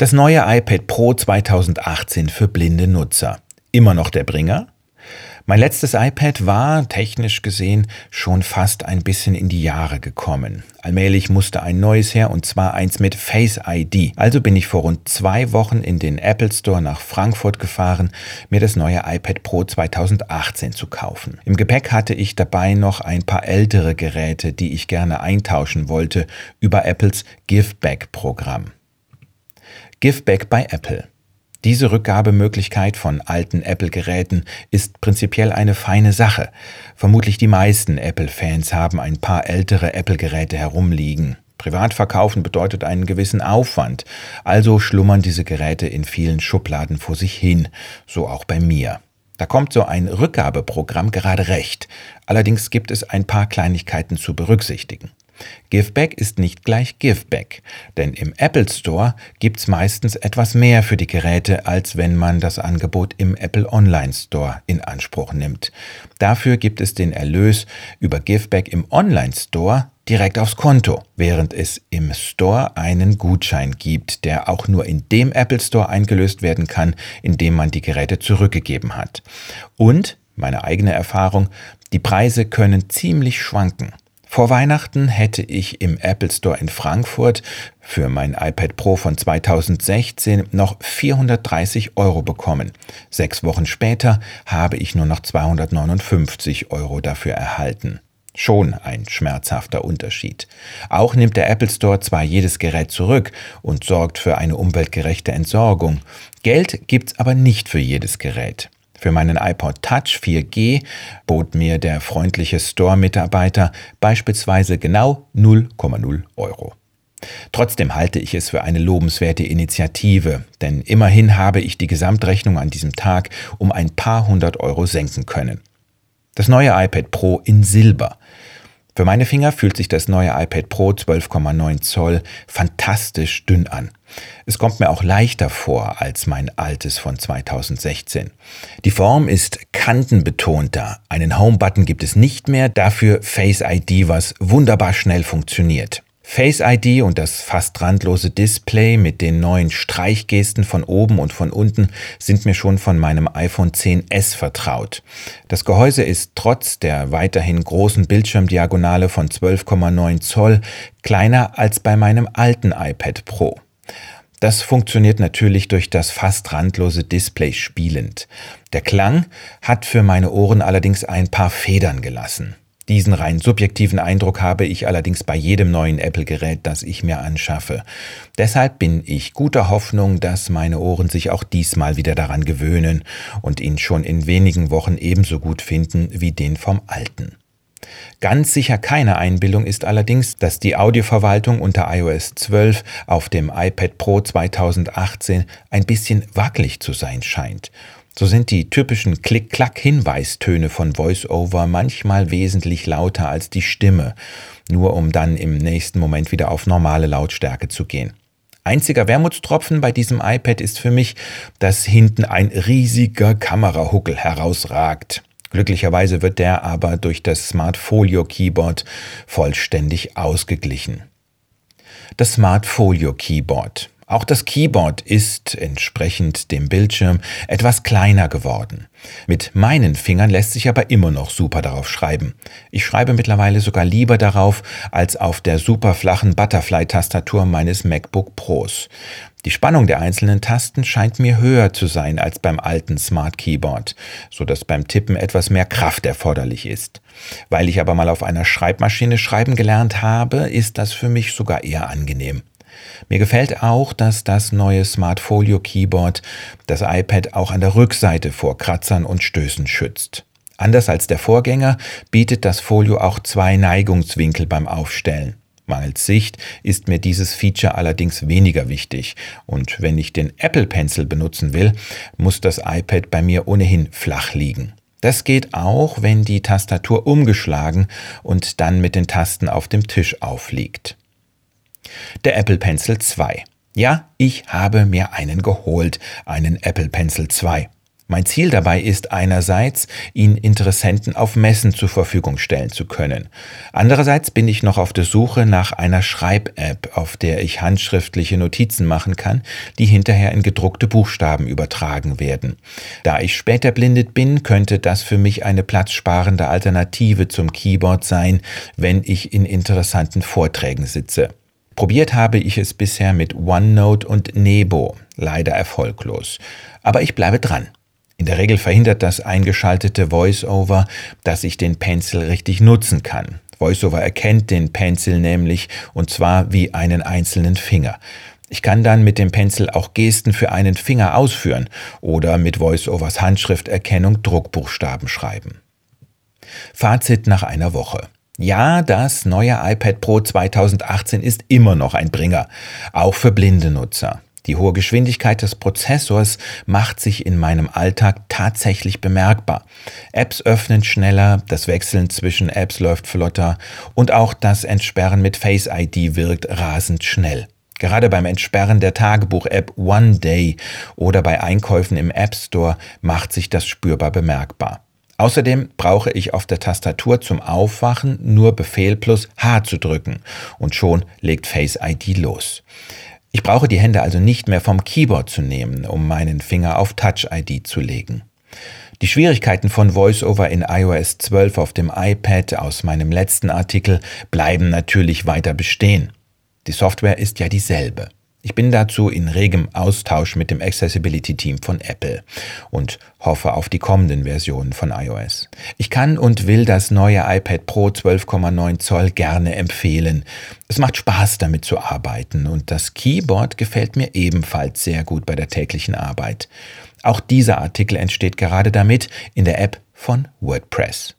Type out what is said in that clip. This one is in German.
Das neue iPad Pro 2018 für blinde Nutzer. Immer noch der Bringer? Mein letztes iPad war, technisch gesehen, schon fast ein bisschen in die Jahre gekommen. Allmählich musste ein neues her und zwar eins mit Face ID. Also bin ich vor rund zwei Wochen in den Apple Store nach Frankfurt gefahren, mir das neue iPad Pro 2018 zu kaufen. Im Gepäck hatte ich dabei noch ein paar ältere Geräte, die ich gerne eintauschen wollte über Apples Giveback-Programm. Giveback bei Apple. Diese Rückgabemöglichkeit von alten Apple-Geräten ist prinzipiell eine feine Sache. Vermutlich die meisten Apple-Fans haben ein paar ältere Apple-Geräte herumliegen. Privat verkaufen bedeutet einen gewissen Aufwand, also schlummern diese Geräte in vielen Schubladen vor sich hin, so auch bei mir. Da kommt so ein Rückgabeprogramm gerade recht. Allerdings gibt es ein paar Kleinigkeiten zu berücksichtigen. Giveback ist nicht gleich Giveback, denn im Apple Store gibt's meistens etwas mehr für die Geräte, als wenn man das Angebot im Apple Online Store in Anspruch nimmt. Dafür gibt es den Erlös über Giveback im Online Store direkt aufs Konto, während es im Store einen Gutschein gibt, der auch nur in dem Apple Store eingelöst werden kann, in dem man die Geräte zurückgegeben hat. Und, meine eigene Erfahrung, die Preise können ziemlich schwanken. Vor Weihnachten hätte ich im Apple Store in Frankfurt für mein iPad Pro von 2016 noch 430 Euro bekommen. Sechs Wochen später habe ich nur noch 259 Euro dafür erhalten. Schon ein schmerzhafter Unterschied. Auch nimmt der Apple Store zwar jedes Gerät zurück und sorgt für eine umweltgerechte Entsorgung. Geld gibt's aber nicht für jedes Gerät. Für meinen iPod Touch 4G bot mir der freundliche Store-Mitarbeiter beispielsweise genau 0,0 Euro. Trotzdem halte ich es für eine lobenswerte Initiative, denn immerhin habe ich die Gesamtrechnung an diesem Tag um ein paar hundert Euro senken können. Das neue iPad Pro in Silber für meine Finger fühlt sich das neue iPad Pro 12,9 Zoll fantastisch dünn an. Es kommt mir auch leichter vor als mein altes von 2016. Die Form ist kantenbetonter. Einen Home-Button gibt es nicht mehr, dafür Face ID, was wunderbar schnell funktioniert. Face ID und das fast randlose Display mit den neuen Streichgesten von oben und von unten sind mir schon von meinem iPhone 10s vertraut. Das Gehäuse ist trotz der weiterhin großen Bildschirmdiagonale von 12,9 Zoll kleiner als bei meinem alten iPad Pro. Das funktioniert natürlich durch das fast randlose Display spielend. Der Klang hat für meine Ohren allerdings ein paar Federn gelassen. Diesen rein subjektiven Eindruck habe ich allerdings bei jedem neuen Apple-Gerät, das ich mir anschaffe. Deshalb bin ich guter Hoffnung, dass meine Ohren sich auch diesmal wieder daran gewöhnen und ihn schon in wenigen Wochen ebenso gut finden wie den vom alten. Ganz sicher keine Einbildung ist allerdings, dass die Audioverwaltung unter iOS 12 auf dem iPad Pro 2018 ein bisschen wackelig zu sein scheint so sind die typischen Klick-Klack-Hinweistöne von VoiceOver manchmal wesentlich lauter als die Stimme, nur um dann im nächsten Moment wieder auf normale Lautstärke zu gehen. Einziger Wermutstropfen bei diesem iPad ist für mich, dass hinten ein riesiger Kamerahuckel herausragt. Glücklicherweise wird der aber durch das Smart Folio Keyboard vollständig ausgeglichen. Das Smart Folio Keyboard auch das Keyboard ist entsprechend dem Bildschirm etwas kleiner geworden. Mit meinen Fingern lässt sich aber immer noch super darauf schreiben. Ich schreibe mittlerweile sogar lieber darauf als auf der super flachen Butterfly-Tastatur meines MacBook Pros. Die Spannung der einzelnen Tasten scheint mir höher zu sein als beim alten Smart Keyboard, so dass beim Tippen etwas mehr Kraft erforderlich ist. Weil ich aber mal auf einer Schreibmaschine schreiben gelernt habe, ist das für mich sogar eher angenehm. Mir gefällt auch, dass das neue Smart Folio Keyboard das iPad auch an der Rückseite vor Kratzern und Stößen schützt. Anders als der Vorgänger bietet das Folio auch zwei Neigungswinkel beim Aufstellen. Mangels Sicht ist mir dieses Feature allerdings weniger wichtig und wenn ich den Apple Pencil benutzen will, muss das iPad bei mir ohnehin flach liegen. Das geht auch, wenn die Tastatur umgeschlagen und dann mit den Tasten auf dem Tisch aufliegt. Der Apple Pencil 2. Ja, ich habe mir einen geholt, einen Apple Pencil 2. Mein Ziel dabei ist einerseits, ihn Interessenten auf Messen zur Verfügung stellen zu können. Andererseits bin ich noch auf der Suche nach einer Schreib-App, auf der ich handschriftliche Notizen machen kann, die hinterher in gedruckte Buchstaben übertragen werden. Da ich später blindet bin, könnte das für mich eine platzsparende Alternative zum Keyboard sein, wenn ich in interessanten Vorträgen sitze. Probiert habe ich es bisher mit OneNote und Nebo, leider erfolglos. Aber ich bleibe dran. In der Regel verhindert das eingeschaltete VoiceOver, dass ich den Pencil richtig nutzen kann. VoiceOver erkennt den Pencil nämlich und zwar wie einen einzelnen Finger. Ich kann dann mit dem Pencil auch Gesten für einen Finger ausführen oder mit VoiceOvers Handschrifterkennung Druckbuchstaben schreiben. Fazit nach einer Woche. Ja, das neue iPad Pro 2018 ist immer noch ein Bringer, auch für blinde Nutzer. Die hohe Geschwindigkeit des Prozessors macht sich in meinem Alltag tatsächlich bemerkbar. Apps öffnen schneller, das Wechseln zwischen Apps läuft flotter und auch das Entsperren mit Face ID wirkt rasend schnell. Gerade beim Entsperren der Tagebuch-App One Day oder bei Einkäufen im App Store macht sich das spürbar bemerkbar. Außerdem brauche ich auf der Tastatur zum Aufwachen nur Befehl plus H zu drücken und schon legt Face ID los. Ich brauche die Hände also nicht mehr vom Keyboard zu nehmen, um meinen Finger auf Touch-ID zu legen. Die Schwierigkeiten von VoiceOver in iOS 12 auf dem iPad aus meinem letzten Artikel bleiben natürlich weiter bestehen. Die Software ist ja dieselbe. Ich bin dazu in regem Austausch mit dem Accessibility-Team von Apple und hoffe auf die kommenden Versionen von iOS. Ich kann und will das neue iPad Pro 12,9 Zoll gerne empfehlen. Es macht Spaß damit zu arbeiten und das Keyboard gefällt mir ebenfalls sehr gut bei der täglichen Arbeit. Auch dieser Artikel entsteht gerade damit in der App von WordPress.